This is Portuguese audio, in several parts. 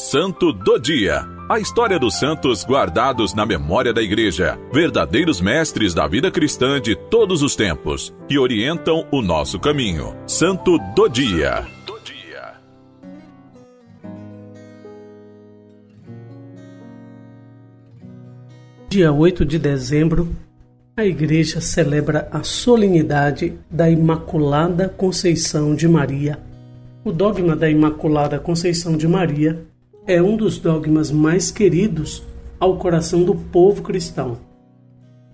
Santo do Dia. A história dos santos guardados na memória da Igreja, verdadeiros mestres da vida cristã de todos os tempos, que orientam o nosso caminho. Santo do Dia. Dia 8 de dezembro, a Igreja celebra a solenidade da Imaculada Conceição de Maria. O dogma da Imaculada Conceição de Maria é um dos dogmas mais queridos ao coração do povo cristão.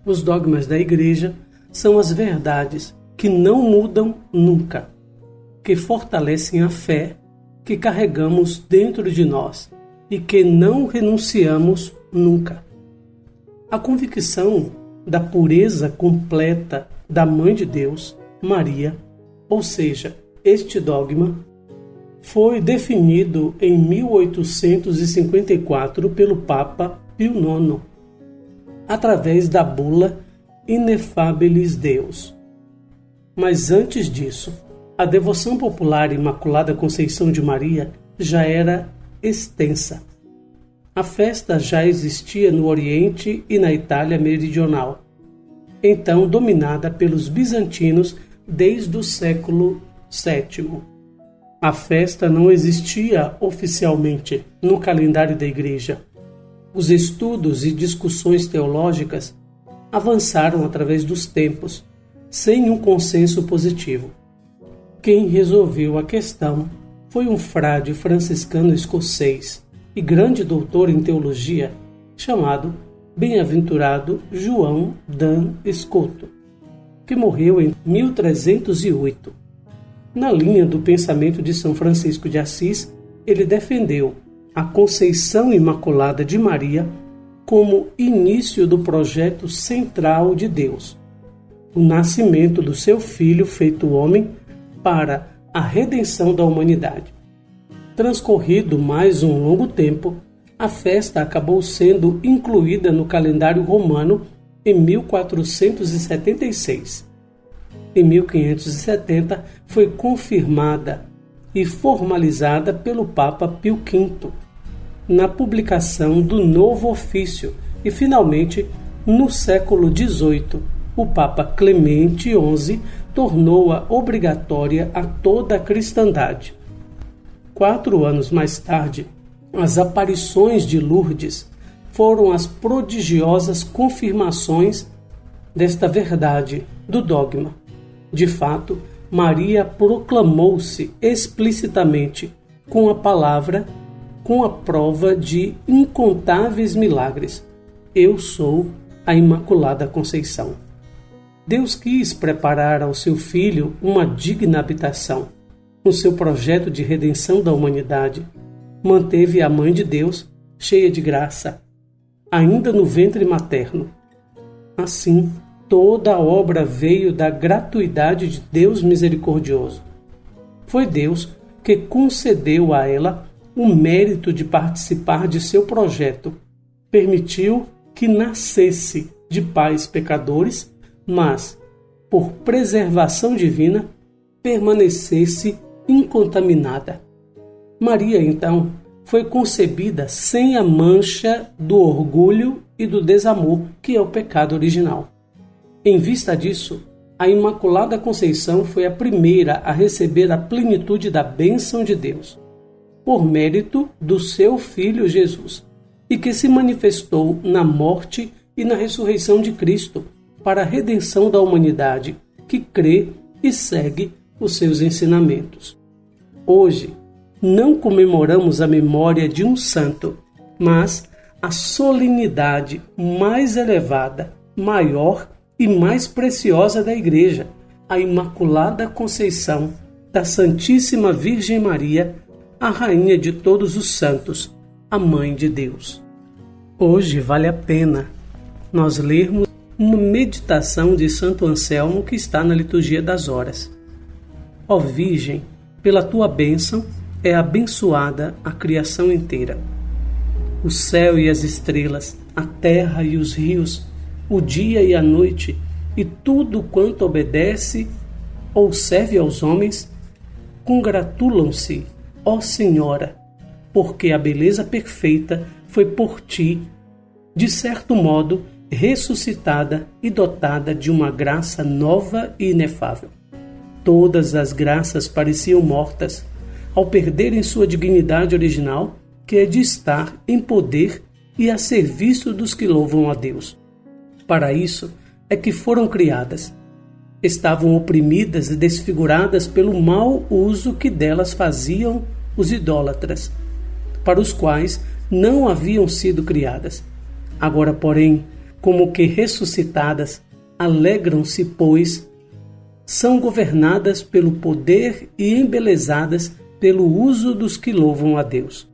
Os dogmas da Igreja são as verdades que não mudam nunca, que fortalecem a fé que carregamos dentro de nós e que não renunciamos nunca. A convicção da pureza completa da Mãe de Deus, Maria, ou seja, este dogma, foi definido em 1854 pelo Papa Pio IX, através da bula Inefabilis Deus. Mas antes disso, a devoção popular Imaculada Conceição de Maria já era extensa a festa já existia no Oriente e na Itália meridional, então dominada pelos bizantinos desde o século VII. A festa não existia oficialmente no calendário da Igreja. Os estudos e discussões teológicas avançaram através dos tempos, sem um consenso positivo. Quem resolveu a questão foi um frade franciscano escocês e grande doutor em teologia, chamado Bem-aventurado João Dan Escoto, que morreu em 1308. Na linha do pensamento de São Francisco de Assis, ele defendeu a Conceição Imaculada de Maria como início do projeto central de Deus, o nascimento do seu Filho feito homem para a redenção da humanidade. Transcorrido mais um longo tempo, a festa acabou sendo incluída no calendário romano em 1476. Em 1570 foi confirmada e formalizada pelo Papa Pio V na publicação do novo ofício e finalmente no século XVIII o Papa Clemente XI tornou-a obrigatória a toda a cristandade. Quatro anos mais tarde, as aparições de Lourdes foram as prodigiosas confirmações desta verdade do dogma. De fato, Maria proclamou-se explicitamente com a palavra, com a prova de incontáveis milagres. Eu sou a Imaculada Conceição. Deus quis preparar ao seu filho uma digna habitação no seu projeto de redenção da humanidade, manteve a Mãe de Deus cheia de graça, ainda no ventre materno. Assim, toda a obra veio da gratuidade de Deus misericordioso. Foi Deus que concedeu a ela o mérito de participar de seu projeto, permitiu que nascesse de pais pecadores, mas, por preservação divina, permanecesse incontaminada. Maria, então, foi concebida sem a mancha do orgulho e do desamor, que é o pecado original. Em vista disso, a Imaculada Conceição foi a primeira a receber a plenitude da bênção de Deus, por mérito do seu Filho Jesus, e que se manifestou na morte e na ressurreição de Cristo para a redenção da humanidade que crê e segue os seus ensinamentos. Hoje, não comemoramos a memória de um santo, mas a solenidade mais elevada, maior e mais preciosa da Igreja, a Imaculada Conceição da Santíssima Virgem Maria, a Rainha de todos os santos, a Mãe de Deus. Hoje vale a pena nós lermos uma meditação de Santo Anselmo que está na liturgia das horas. Ó Virgem, pela tua bênção é abençoada a criação inteira. O céu e as estrelas, a terra e os rios, o dia e a noite, e tudo quanto obedece ou serve aos homens, congratulam-se, ó Senhora, porque a beleza perfeita foi por ti, de certo modo, ressuscitada e dotada de uma graça nova e inefável. Todas as graças pareciam mortas ao perderem sua dignidade original, que é de estar em poder e a serviço dos que louvam a Deus. Para isso é que foram criadas. Estavam oprimidas e desfiguradas pelo mau uso que delas faziam os idólatras, para os quais não haviam sido criadas. Agora, porém, como que ressuscitadas, alegram-se, pois são governadas pelo poder e embelezadas pelo uso dos que louvam a Deus.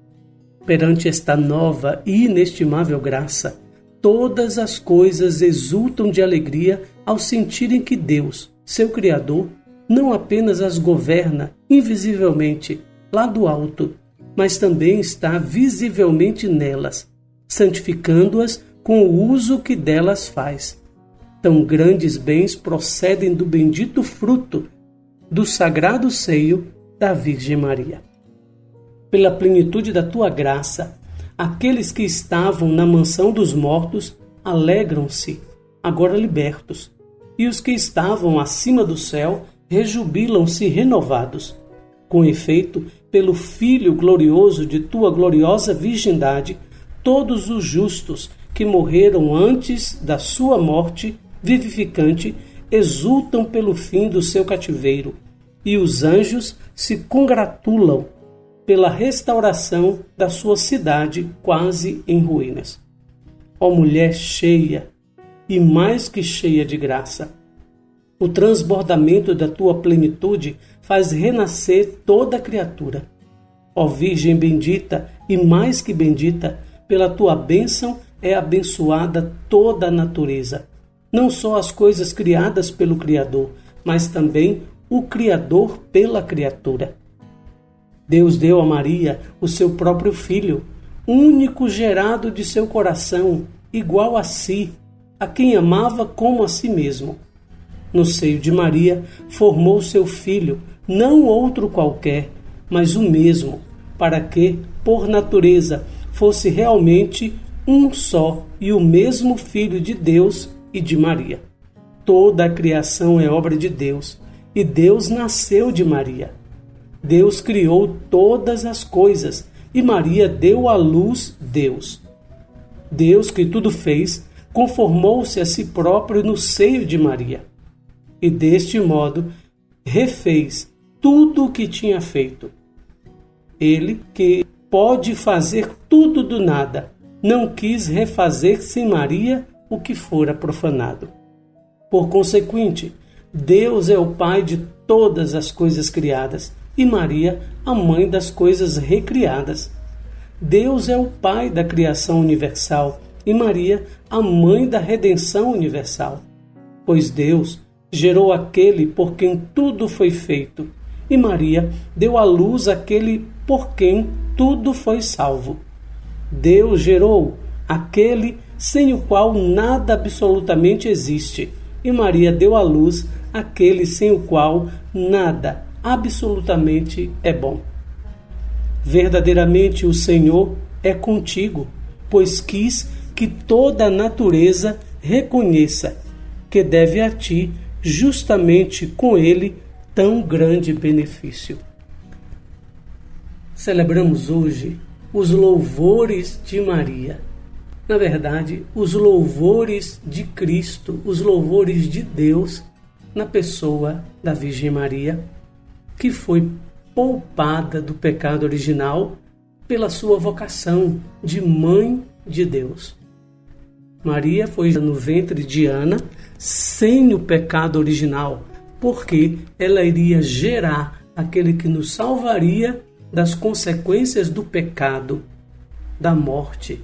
Perante esta nova e inestimável graça, todas as coisas exultam de alegria ao sentirem que Deus, seu Criador, não apenas as governa invisivelmente lá do alto, mas também está visivelmente nelas, santificando-as com o uso que delas faz. Tão grandes bens procedem do bendito fruto do sagrado seio da Virgem Maria. Pela plenitude da tua graça, aqueles que estavam na mansão dos mortos alegram-se, agora libertos, e os que estavam acima do céu rejubilam-se renovados. Com efeito, pelo Filho glorioso de tua gloriosa virgindade, todos os justos que morreram antes da sua morte vivificante exultam pelo fim do seu cativeiro, e os anjos se congratulam pela restauração da sua cidade quase em ruínas. Ó mulher cheia e mais que cheia de graça, o transbordamento da tua plenitude faz renascer toda criatura. Ó Virgem bendita e mais que bendita, pela tua bênção é abençoada toda a natureza, não só as coisas criadas pelo Criador, mas também o Criador pela criatura. Deus deu a Maria o seu próprio filho, único gerado de seu coração, igual a si, a quem amava como a si mesmo. No seio de Maria formou seu filho, não outro qualquer, mas o mesmo, para que, por natureza, fosse realmente um só e o mesmo Filho de Deus e de Maria. Toda a criação é obra de Deus, e Deus nasceu de Maria. Deus criou todas as coisas, e Maria deu à luz Deus. Deus, que tudo fez, conformou-se a si próprio no seio de Maria, e deste modo refez tudo o que tinha feito. Ele, que pode fazer tudo do nada, não quis refazer sem Maria o que fora profanado. Por consequente, Deus é o Pai de todas as coisas criadas e Maria a mãe das coisas recriadas. Deus é o Pai da criação universal e Maria a mãe da redenção universal. Pois Deus gerou aquele por quem tudo foi feito e Maria deu à luz aquele por quem tudo foi salvo. Deus gerou aquele sem o qual nada absolutamente existe, e Maria deu à luz aquele sem o qual nada absolutamente é bom. Verdadeiramente o Senhor é contigo, pois quis que toda a natureza reconheça que deve a ti, justamente com ele, tão grande benefício. Celebramos hoje os louvores de Maria. Na verdade, os louvores de Cristo, os louvores de Deus na pessoa da Virgem Maria, que foi poupada do pecado original pela sua vocação de mãe de Deus. Maria foi no ventre de Ana sem o pecado original, porque ela iria gerar aquele que nos salvaria das consequências do pecado, da morte.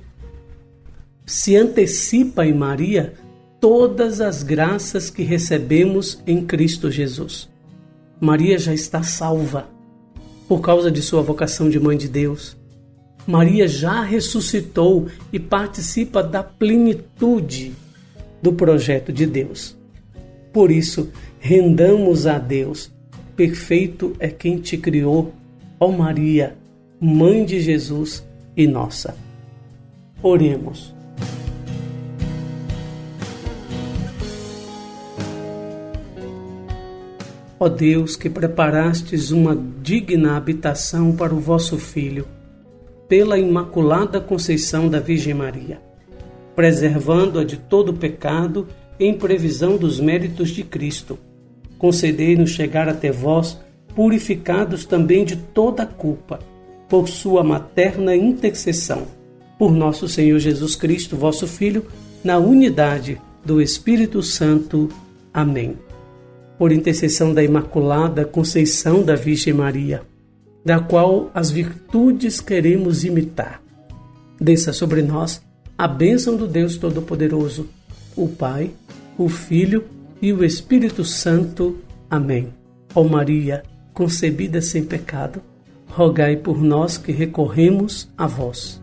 Se antecipa em Maria todas as graças que recebemos em Cristo Jesus. Maria já está salva por causa de sua vocação de mãe de Deus. Maria já ressuscitou e participa da plenitude do projeto de Deus. Por isso, rendamos a Deus. Perfeito é quem te criou Ó Maria, Mãe de Jesus e nossa. Oremos. Ó Deus, que preparastes uma digna habitação para o vosso Filho, pela Imaculada Conceição da Virgem Maria, preservando-a de todo pecado em previsão dos méritos de Cristo, concedei-nos chegar até vós, purificados também de toda culpa por sua materna intercessão. Por nosso Senhor Jesus Cristo, vosso Filho, na unidade do Espírito Santo. Amém. Por intercessão da Imaculada Conceição da Virgem Maria, da qual as virtudes queremos imitar. Desça sobre nós a bênção do Deus Todo-Poderoso, o Pai, o Filho e o Espírito Santo. Amém. Ó Maria, concebida sem pecado, rogai por nós que recorremos a vós.